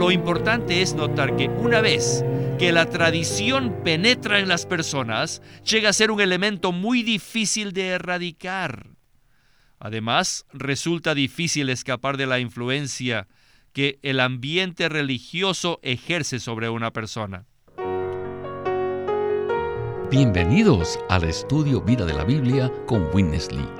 lo importante es notar que una vez que la tradición penetra en las personas, llega a ser un elemento muy difícil de erradicar. Además, resulta difícil escapar de la influencia que el ambiente religioso ejerce sobre una persona. Bienvenidos al estudio Vida de la Biblia con Witness Lee.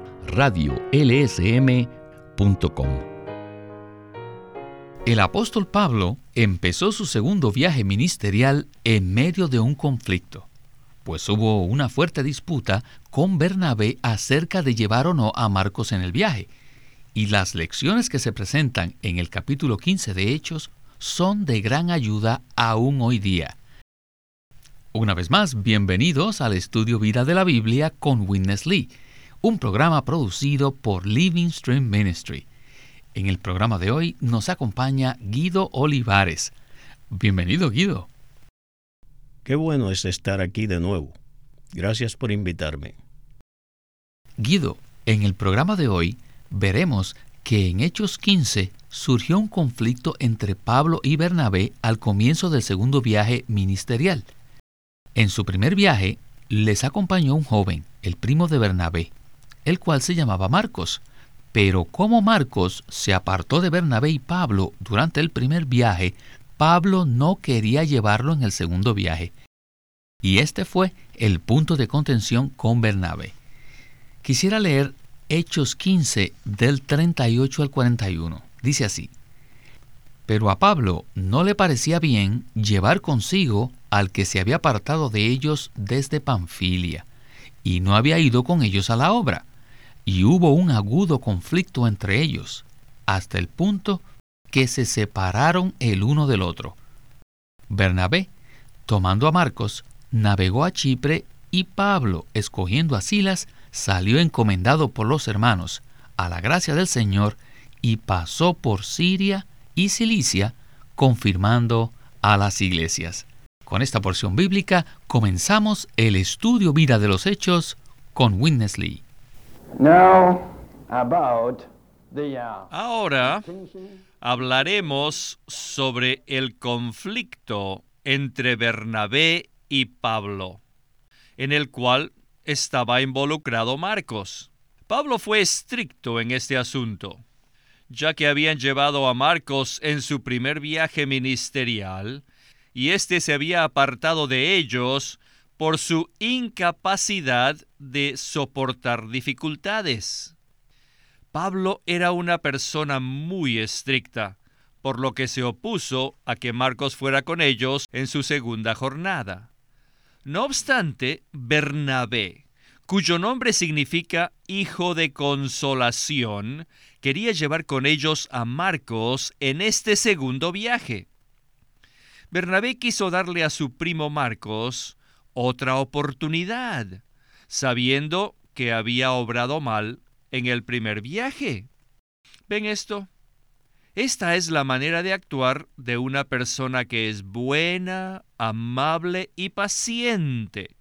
radiolsm.com. El apóstol Pablo empezó su segundo viaje ministerial en medio de un conflicto, pues hubo una fuerte disputa con Bernabé acerca de llevar o no a Marcos en el viaje, y las lecciones que se presentan en el capítulo 15 de Hechos son de gran ayuda aún hoy día. Una vez más, bienvenidos al estudio Vida de la Biblia con Witness Lee, un programa producido por Living Stream Ministry. En el programa de hoy nos acompaña Guido Olivares. Bienvenido, Guido. Qué bueno es estar aquí de nuevo. Gracias por invitarme. Guido, en el programa de hoy veremos que en Hechos 15 surgió un conflicto entre Pablo y Bernabé al comienzo del segundo viaje ministerial. En su primer viaje les acompañó un joven, el primo de Bernabé, el cual se llamaba Marcos. Pero como Marcos se apartó de Bernabé y Pablo durante el primer viaje, Pablo no quería llevarlo en el segundo viaje. Y este fue el punto de contención con Bernabé. Quisiera leer Hechos 15 del 38 al 41. Dice así. Pero a Pablo no le parecía bien llevar consigo al que se había apartado de ellos desde Panfilia, y no había ido con ellos a la obra y hubo un agudo conflicto entre ellos, hasta el punto que se separaron el uno del otro. Bernabé, tomando a Marcos, navegó a Chipre y Pablo, escogiendo a Silas, salió encomendado por los hermanos a la gracia del Señor y pasó por Siria y Cilicia, confirmando a las iglesias. Con esta porción bíblica comenzamos el estudio vida de los hechos con Witness Lee. Ahora hablaremos sobre el conflicto entre Bernabé y Pablo, en el cual estaba involucrado Marcos. Pablo fue estricto en este asunto, ya que habían llevado a Marcos en su primer viaje ministerial, y éste se había apartado de ellos por su incapacidad de soportar dificultades. Pablo era una persona muy estricta, por lo que se opuso a que Marcos fuera con ellos en su segunda jornada. No obstante, Bernabé, cuyo nombre significa hijo de consolación, quería llevar con ellos a Marcos en este segundo viaje. Bernabé quiso darle a su primo Marcos otra oportunidad, sabiendo que había obrado mal en el primer viaje. ¿Ven esto? Esta es la manera de actuar de una persona que es buena, amable y paciente.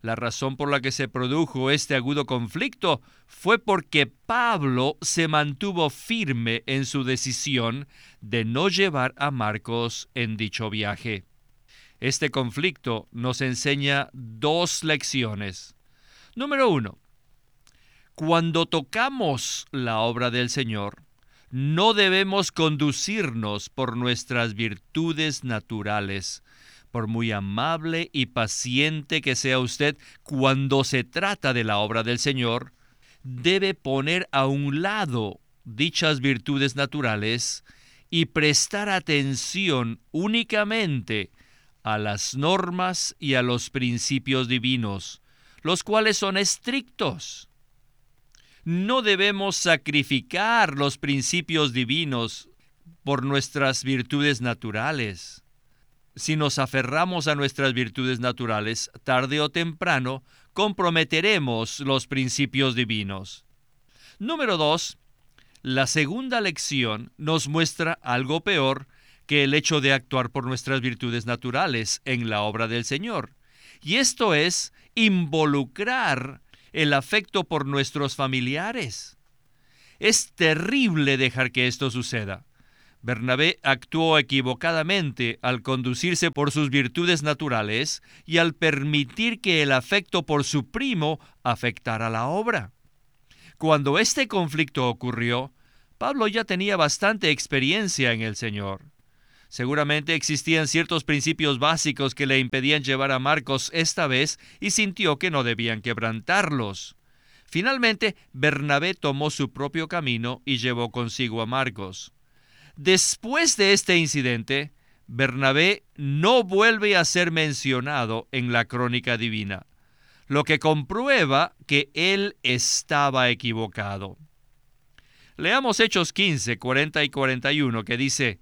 La razón por la que se produjo este agudo conflicto fue porque Pablo se mantuvo firme en su decisión de no llevar a Marcos en dicho viaje. Este conflicto nos enseña dos lecciones. Número uno, cuando tocamos la obra del Señor, no debemos conducirnos por nuestras virtudes naturales. Por muy amable y paciente que sea usted cuando se trata de la obra del Señor, debe poner a un lado dichas virtudes naturales y prestar atención únicamente a las normas y a los principios divinos, los cuales son estrictos. No debemos sacrificar los principios divinos por nuestras virtudes naturales. si nos aferramos a nuestras virtudes naturales, tarde o temprano comprometeremos los principios divinos. Número 2. La segunda lección nos muestra algo peor que el hecho de actuar por nuestras virtudes naturales en la obra del Señor. Y esto es involucrar el afecto por nuestros familiares. Es terrible dejar que esto suceda. Bernabé actuó equivocadamente al conducirse por sus virtudes naturales y al permitir que el afecto por su primo afectara la obra. Cuando este conflicto ocurrió, Pablo ya tenía bastante experiencia en el Señor. Seguramente existían ciertos principios básicos que le impedían llevar a Marcos esta vez y sintió que no debían quebrantarlos. Finalmente, Bernabé tomó su propio camino y llevó consigo a Marcos. Después de este incidente, Bernabé no vuelve a ser mencionado en la crónica divina, lo que comprueba que él estaba equivocado. Leamos Hechos 15, 40 y 41 que dice,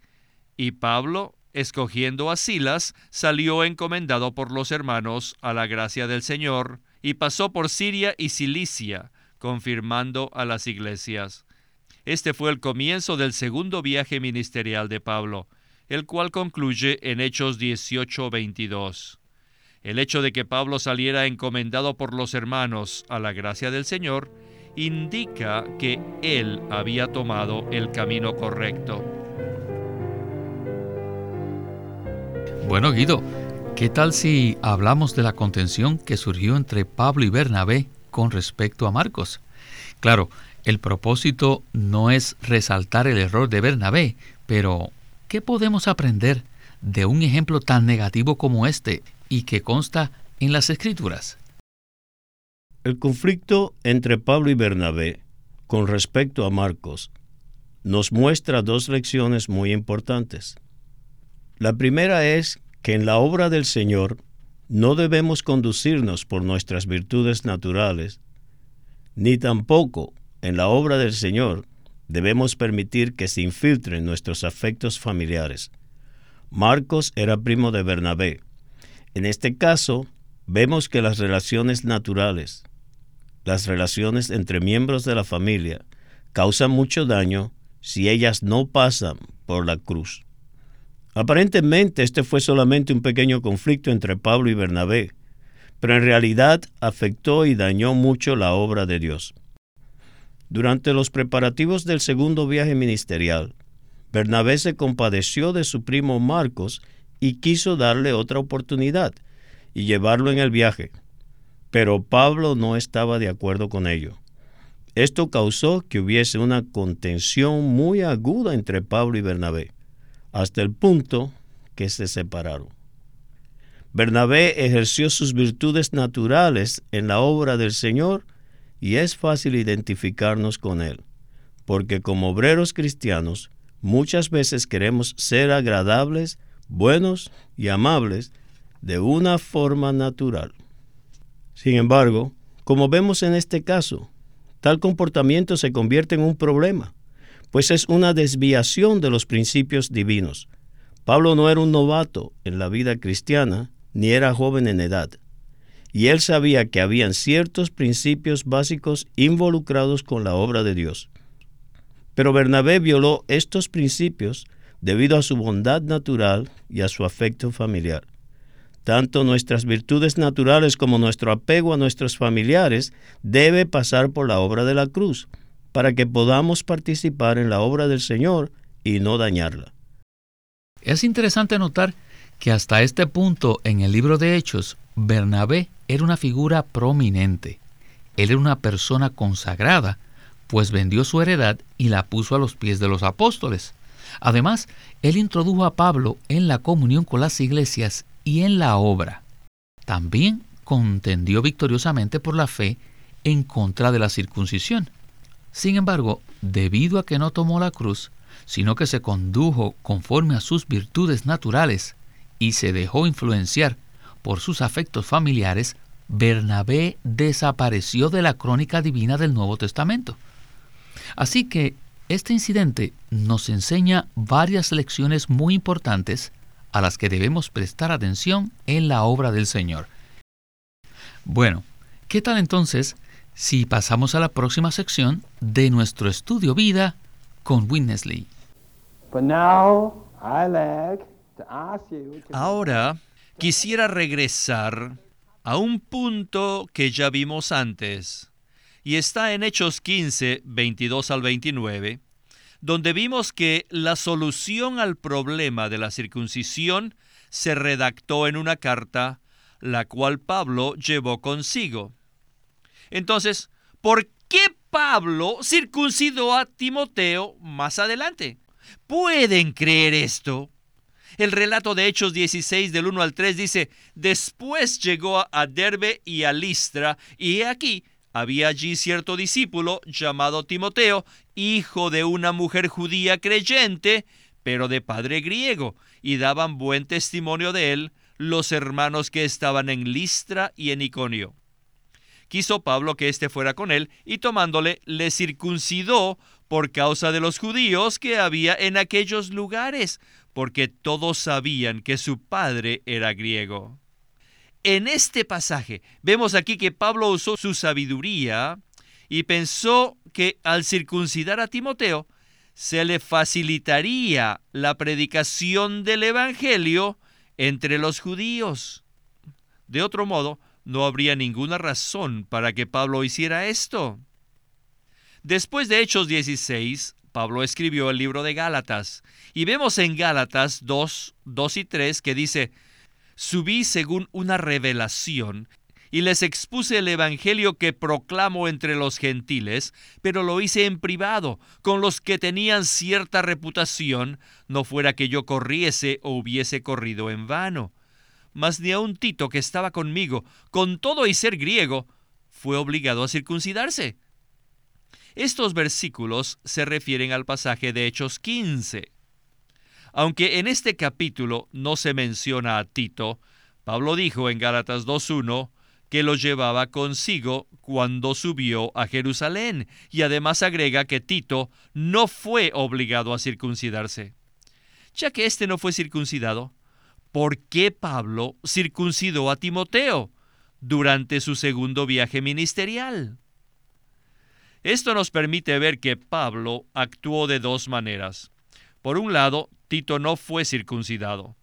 y Pablo, escogiendo a Silas, salió encomendado por los hermanos a la gracia del Señor, y pasó por Siria y Cilicia, confirmando a las iglesias. Este fue el comienzo del segundo viaje ministerial de Pablo, el cual concluye en Hechos 18:22. El hecho de que Pablo saliera encomendado por los hermanos a la gracia del Señor indica que él había tomado el camino correcto. Bueno, Guido, ¿qué tal si hablamos de la contención que surgió entre Pablo y Bernabé con respecto a Marcos? Claro, el propósito no es resaltar el error de Bernabé, pero ¿qué podemos aprender de un ejemplo tan negativo como este y que consta en las Escrituras? El conflicto entre Pablo y Bernabé con respecto a Marcos nos muestra dos lecciones muy importantes. La primera es que en la obra del Señor no debemos conducirnos por nuestras virtudes naturales, ni tampoco en la obra del Señor debemos permitir que se infiltren nuestros afectos familiares. Marcos era primo de Bernabé. En este caso, vemos que las relaciones naturales, las relaciones entre miembros de la familia, causan mucho daño si ellas no pasan por la cruz. Aparentemente este fue solamente un pequeño conflicto entre Pablo y Bernabé, pero en realidad afectó y dañó mucho la obra de Dios. Durante los preparativos del segundo viaje ministerial, Bernabé se compadeció de su primo Marcos y quiso darle otra oportunidad y llevarlo en el viaje, pero Pablo no estaba de acuerdo con ello. Esto causó que hubiese una contención muy aguda entre Pablo y Bernabé hasta el punto que se separaron. Bernabé ejerció sus virtudes naturales en la obra del Señor y es fácil identificarnos con él, porque como obreros cristianos muchas veces queremos ser agradables, buenos y amables de una forma natural. Sin embargo, como vemos en este caso, tal comportamiento se convierte en un problema pues es una desviación de los principios divinos. Pablo no era un novato en la vida cristiana, ni era joven en edad, y él sabía que habían ciertos principios básicos involucrados con la obra de Dios. Pero Bernabé violó estos principios debido a su bondad natural y a su afecto familiar. Tanto nuestras virtudes naturales como nuestro apego a nuestros familiares debe pasar por la obra de la cruz para que podamos participar en la obra del Señor y no dañarla. Es interesante notar que hasta este punto en el libro de Hechos, Bernabé era una figura prominente. Él era una persona consagrada, pues vendió su heredad y la puso a los pies de los apóstoles. Además, él introdujo a Pablo en la comunión con las iglesias y en la obra. También contendió victoriosamente por la fe en contra de la circuncisión. Sin embargo, debido a que no tomó la cruz, sino que se condujo conforme a sus virtudes naturales y se dejó influenciar por sus afectos familiares, Bernabé desapareció de la crónica divina del Nuevo Testamento. Así que este incidente nos enseña varias lecciones muy importantes a las que debemos prestar atención en la obra del Señor. Bueno, ¿qué tal entonces si pasamos a la próxima sección de nuestro estudio vida con Winnesley? Ahora quisiera regresar a un punto que ya vimos antes, y está en Hechos 15, 22 al 29, donde vimos que la solución al problema de la circuncisión se redactó en una carta, la cual Pablo llevó consigo. Entonces, ¿por qué Pablo circuncidó a Timoteo más adelante? ¿Pueden creer esto? El relato de Hechos 16 del 1 al 3 dice, después llegó a Derbe y a Listra, y aquí había allí cierto discípulo llamado Timoteo, hijo de una mujer judía creyente, pero de padre griego, y daban buen testimonio de él los hermanos que estaban en Listra y en Iconio. Quiso Pablo que éste fuera con él, y tomándole le circuncidó por causa de los judíos que había en aquellos lugares, porque todos sabían que su padre era griego. En este pasaje vemos aquí que Pablo usó su sabiduría y pensó que al circuncidar a Timoteo se le facilitaría la predicación del Evangelio entre los judíos. De otro modo, no habría ninguna razón para que Pablo hiciera esto. Después de Hechos 16, Pablo escribió el libro de Gálatas y vemos en Gálatas 2, 2 y 3 que dice, subí según una revelación y les expuse el Evangelio que proclamo entre los gentiles, pero lo hice en privado, con los que tenían cierta reputación, no fuera que yo corriese o hubiese corrido en vano. Mas ni un Tito que estaba conmigo, con todo y ser griego, fue obligado a circuncidarse. Estos versículos se refieren al pasaje de Hechos 15. Aunque en este capítulo no se menciona a Tito, Pablo dijo en Gálatas 2.1 que lo llevaba consigo cuando subió a Jerusalén y además agrega que Tito no fue obligado a circuncidarse. Ya que éste no fue circuncidado, ¿por qué Pablo circuncidó a Timoteo durante su segundo viaje ministerial? Esto nos permite ver que Pablo actuó de dos maneras. Por un lado, Tito no fue circuncidado.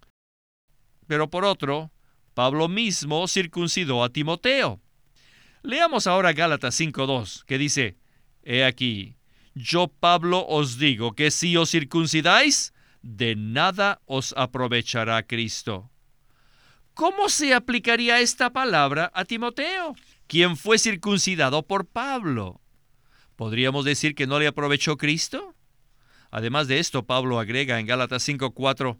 Pero por otro, Pablo mismo circuncidó a Timoteo. Leamos ahora Gálatas 5.2, que dice, He aquí, yo Pablo os digo que si os circuncidáis, de nada os aprovechará Cristo. ¿Cómo se aplicaría esta palabra a Timoteo, quien fue circuncidado por Pablo? ¿Podríamos decir que no le aprovechó Cristo? Además de esto, Pablo agrega en Gálatas 5:4,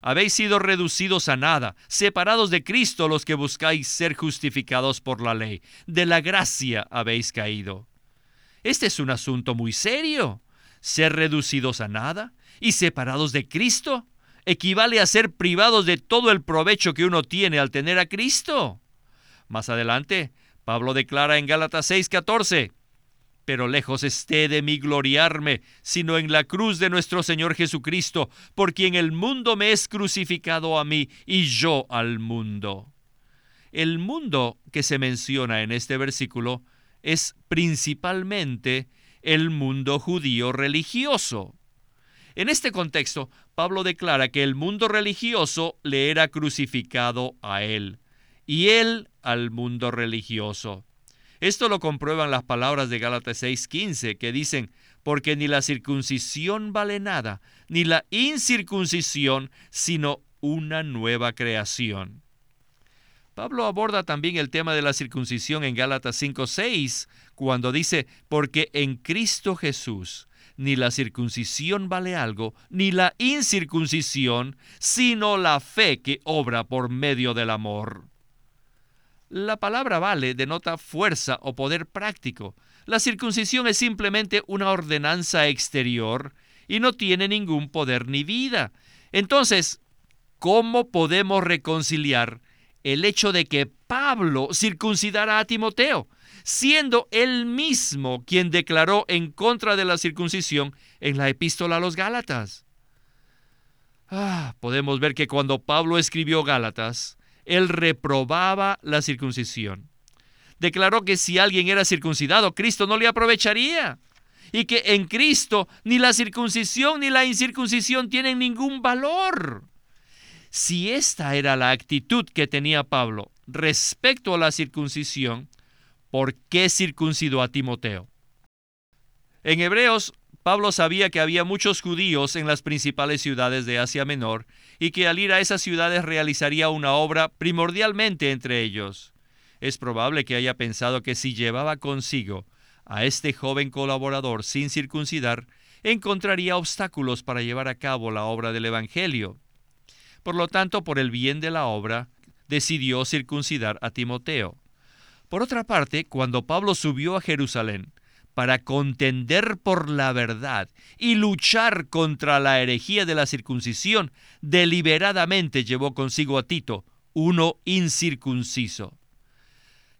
habéis sido reducidos a nada, separados de Cristo los que buscáis ser justificados por la ley, de la gracia habéis caído. Este es un asunto muy serio. Ser reducidos a nada y separados de Cristo equivale a ser privados de todo el provecho que uno tiene al tener a Cristo. Más adelante, Pablo declara en Gálatas 6:14, pero lejos esté de mí gloriarme, sino en la cruz de nuestro Señor Jesucristo, por quien el mundo me es crucificado a mí y yo al mundo. El mundo que se menciona en este versículo es principalmente el mundo judío religioso. En este contexto, Pablo declara que el mundo religioso le era crucificado a él, y él al mundo religioso. Esto lo comprueban las palabras de Gálatas 6:15 que dicen, porque ni la circuncisión vale nada, ni la incircuncisión, sino una nueva creación. Pablo aborda también el tema de la circuncisión en Gálatas 5:6, cuando dice, porque en Cristo Jesús ni la circuncisión vale algo, ni la incircuncisión, sino la fe que obra por medio del amor. La palabra vale denota fuerza o poder práctico. La circuncisión es simplemente una ordenanza exterior y no tiene ningún poder ni vida. Entonces, ¿cómo podemos reconciliar el hecho de que Pablo circuncidara a Timoteo, siendo él mismo quien declaró en contra de la circuncisión en la epístola a los Gálatas? Ah, podemos ver que cuando Pablo escribió Gálatas, él reprobaba la circuncisión. Declaró que si alguien era circuncidado, Cristo no le aprovecharía. Y que en Cristo ni la circuncisión ni la incircuncisión tienen ningún valor. Si esta era la actitud que tenía Pablo respecto a la circuncisión, ¿por qué circuncidó a Timoteo? En Hebreos, Pablo sabía que había muchos judíos en las principales ciudades de Asia Menor y que al ir a esas ciudades realizaría una obra primordialmente entre ellos. Es probable que haya pensado que si llevaba consigo a este joven colaborador sin circuncidar, encontraría obstáculos para llevar a cabo la obra del Evangelio. Por lo tanto, por el bien de la obra, decidió circuncidar a Timoteo. Por otra parte, cuando Pablo subió a Jerusalén para contender por la verdad y luchar contra la herejía de la circuncisión, deliberadamente llevó consigo a Tito, uno incircunciso.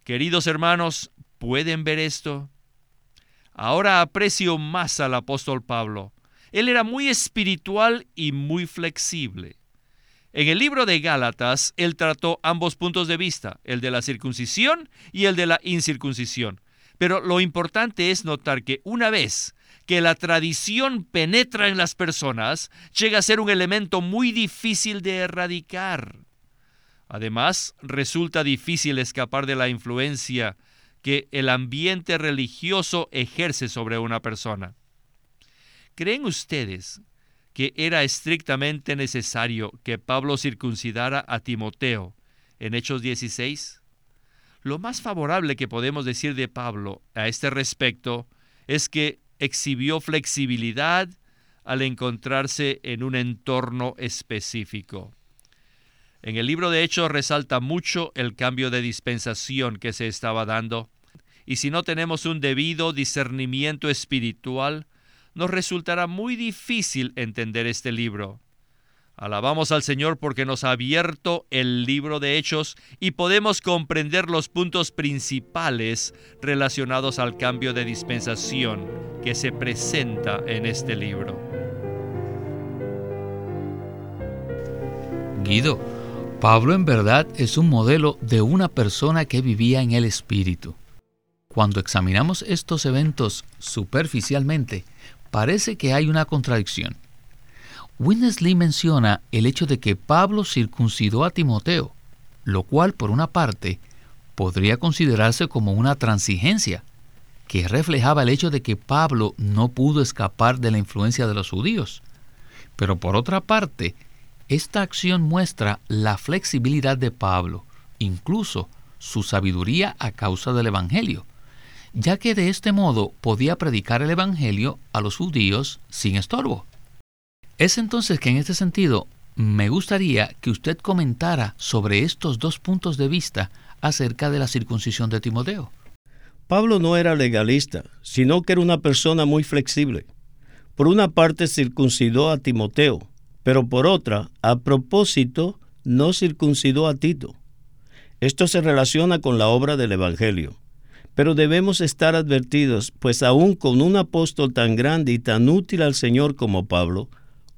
Queridos hermanos, ¿pueden ver esto? Ahora aprecio más al apóstol Pablo. Él era muy espiritual y muy flexible. En el libro de Gálatas, él trató ambos puntos de vista, el de la circuncisión y el de la incircuncisión. Pero lo importante es notar que una vez que la tradición penetra en las personas, llega a ser un elemento muy difícil de erradicar. Además, resulta difícil escapar de la influencia que el ambiente religioso ejerce sobre una persona. ¿Creen ustedes que era estrictamente necesario que Pablo circuncidara a Timoteo en Hechos 16? Lo más favorable que podemos decir de Pablo a este respecto es que exhibió flexibilidad al encontrarse en un entorno específico. En el libro de Hechos resalta mucho el cambio de dispensación que se estaba dando, y si no tenemos un debido discernimiento espiritual, nos resultará muy difícil entender este libro. Alabamos al Señor porque nos ha abierto el libro de Hechos y podemos comprender los puntos principales relacionados al cambio de dispensación que se presenta en este libro. Guido, Pablo en verdad es un modelo de una persona que vivía en el Espíritu. Cuando examinamos estos eventos superficialmente, parece que hay una contradicción. Winnesley menciona el hecho de que Pablo circuncidó a Timoteo, lo cual, por una parte, podría considerarse como una transigencia, que reflejaba el hecho de que Pablo no pudo escapar de la influencia de los judíos. Pero por otra parte, esta acción muestra la flexibilidad de Pablo, incluso su sabiduría a causa del Evangelio, ya que de este modo podía predicar el Evangelio a los judíos sin estorbo. Es entonces que en este sentido me gustaría que usted comentara sobre estos dos puntos de vista acerca de la circuncisión de Timoteo. Pablo no era legalista, sino que era una persona muy flexible. Por una parte circuncidó a Timoteo, pero por otra, a propósito, no circuncidó a Tito. Esto se relaciona con la obra del Evangelio. Pero debemos estar advertidos, pues aún con un apóstol tan grande y tan útil al Señor como Pablo,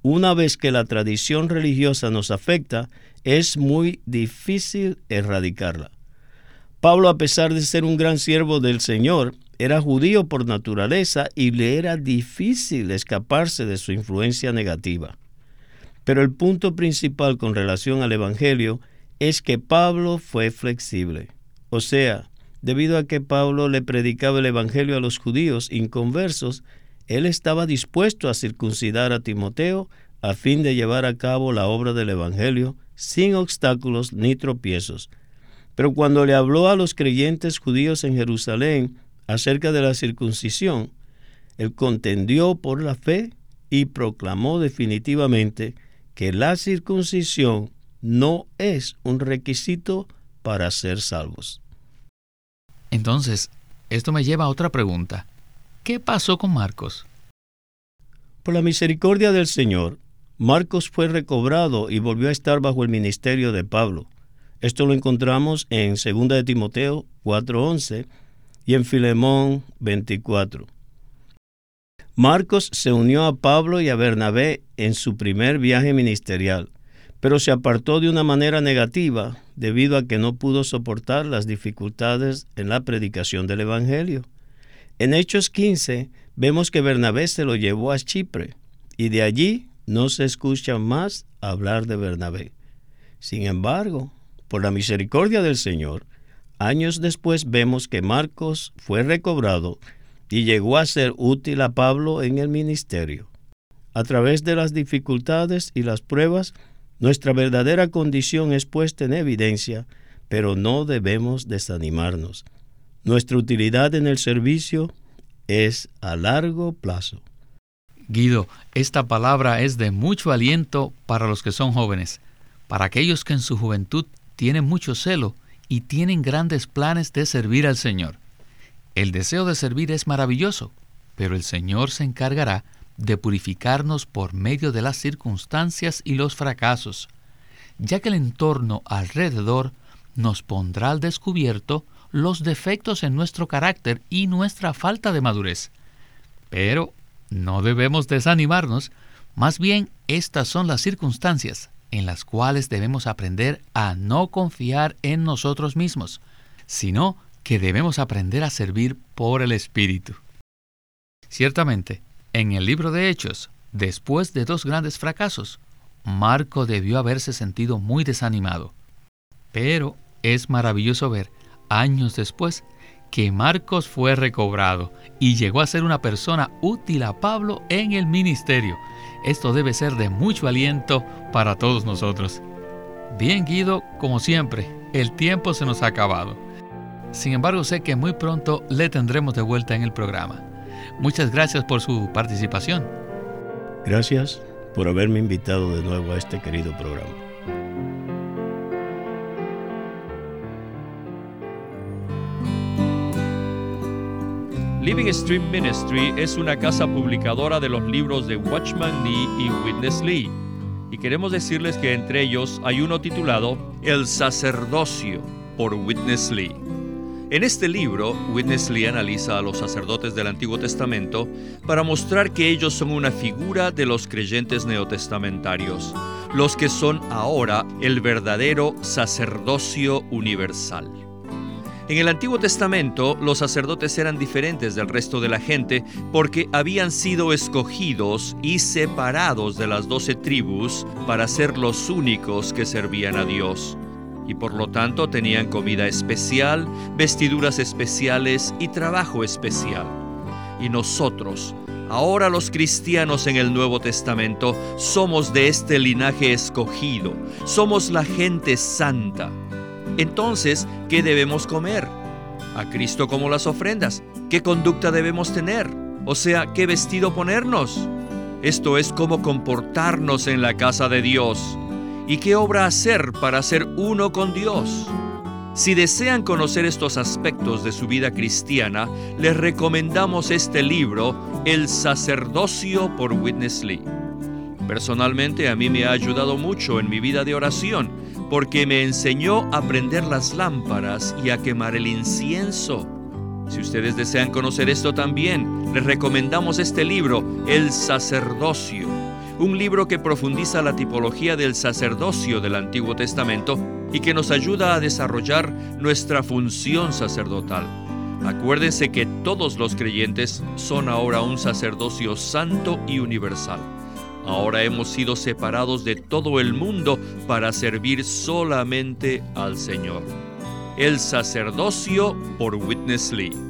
una vez que la tradición religiosa nos afecta, es muy difícil erradicarla. Pablo, a pesar de ser un gran siervo del Señor, era judío por naturaleza y le era difícil escaparse de su influencia negativa. Pero el punto principal con relación al Evangelio es que Pablo fue flexible. O sea, debido a que Pablo le predicaba el Evangelio a los judíos inconversos, él estaba dispuesto a circuncidar a Timoteo a fin de llevar a cabo la obra del Evangelio sin obstáculos ni tropiezos. Pero cuando le habló a los creyentes judíos en Jerusalén acerca de la circuncisión, él contendió por la fe y proclamó definitivamente que la circuncisión no es un requisito para ser salvos. Entonces, esto me lleva a otra pregunta. ¿Qué pasó con Marcos? Por la misericordia del Señor, Marcos fue recobrado y volvió a estar bajo el ministerio de Pablo. Esto lo encontramos en 2 de Timoteo 4:11 y en Filemón 24. Marcos se unió a Pablo y a Bernabé en su primer viaje ministerial, pero se apartó de una manera negativa debido a que no pudo soportar las dificultades en la predicación del Evangelio. En Hechos 15 vemos que Bernabé se lo llevó a Chipre y de allí no se escucha más hablar de Bernabé. Sin embargo, por la misericordia del Señor, años después vemos que Marcos fue recobrado y llegó a ser útil a Pablo en el ministerio. A través de las dificultades y las pruebas, nuestra verdadera condición es puesta en evidencia, pero no debemos desanimarnos. Nuestra utilidad en el servicio es a largo plazo. Guido, esta palabra es de mucho aliento para los que son jóvenes, para aquellos que en su juventud tienen mucho celo y tienen grandes planes de servir al Señor. El deseo de servir es maravilloso, pero el Señor se encargará de purificarnos por medio de las circunstancias y los fracasos, ya que el entorno alrededor nos pondrá al descubierto los defectos en nuestro carácter y nuestra falta de madurez. Pero no debemos desanimarnos, más bien estas son las circunstancias en las cuales debemos aprender a no confiar en nosotros mismos, sino que debemos aprender a servir por el Espíritu. Ciertamente, en el libro de Hechos, después de dos grandes fracasos, Marco debió haberse sentido muy desanimado. Pero es maravilloso ver, años después, que Marcos fue recobrado y llegó a ser una persona útil a Pablo en el ministerio. Esto debe ser de mucho aliento para todos nosotros. Bien, Guido, como siempre, el tiempo se nos ha acabado. Sin embargo, sé que muy pronto le tendremos de vuelta en el programa. Muchas gracias por su participación. Gracias por haberme invitado de nuevo a este querido programa. Living Stream Ministry es una casa publicadora de los libros de Watchman Nee y Witness Lee. Y queremos decirles que entre ellos hay uno titulado El sacerdocio por Witness Lee. En este libro, Witness Lee analiza a los sacerdotes del Antiguo Testamento para mostrar que ellos son una figura de los creyentes neotestamentarios, los que son ahora el verdadero sacerdocio universal. En el Antiguo Testamento los sacerdotes eran diferentes del resto de la gente porque habían sido escogidos y separados de las doce tribus para ser los únicos que servían a Dios y por lo tanto tenían comida especial, vestiduras especiales y trabajo especial. Y nosotros, ahora los cristianos en el Nuevo Testamento, somos de este linaje escogido, somos la gente santa. Entonces, ¿qué debemos comer? A Cristo como las ofrendas. ¿Qué conducta debemos tener? O sea, ¿qué vestido ponernos? Esto es cómo comportarnos en la casa de Dios y qué obra hacer para ser uno con Dios. Si desean conocer estos aspectos de su vida cristiana, les recomendamos este libro, El sacerdocio por Witness Lee. Personalmente a mí me ha ayudado mucho en mi vida de oración porque me enseñó a prender las lámparas y a quemar el incienso. Si ustedes desean conocer esto también, les recomendamos este libro, El sacerdocio un libro que profundiza la tipología del sacerdocio del Antiguo Testamento y que nos ayuda a desarrollar nuestra función sacerdotal. Acuérdense que todos los creyentes son ahora un sacerdocio santo y universal. Ahora hemos sido separados de todo el mundo para servir solamente al Señor. El sacerdocio por Witness Lee.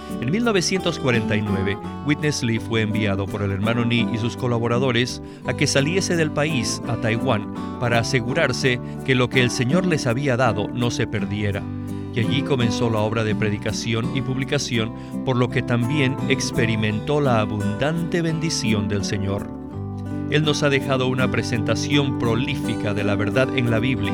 En 1949, Witness Lee fue enviado por el hermano Ni y sus colaboradores a que saliese del país a Taiwán para asegurarse que lo que el Señor les había dado no se perdiera. Y allí comenzó la obra de predicación y publicación, por lo que también experimentó la abundante bendición del Señor. Él nos ha dejado una presentación prolífica de la verdad en la Biblia.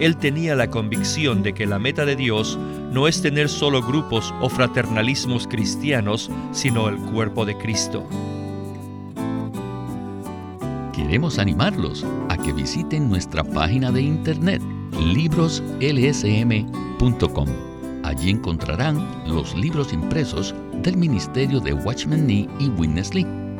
Él tenía la convicción de que la meta de Dios no es tener solo grupos o fraternalismos cristianos, sino el cuerpo de Cristo. Queremos animarlos a que visiten nuestra página de internet libroslsm.com. Allí encontrarán los libros impresos del Ministerio de Watchman Nee y Witness Lee,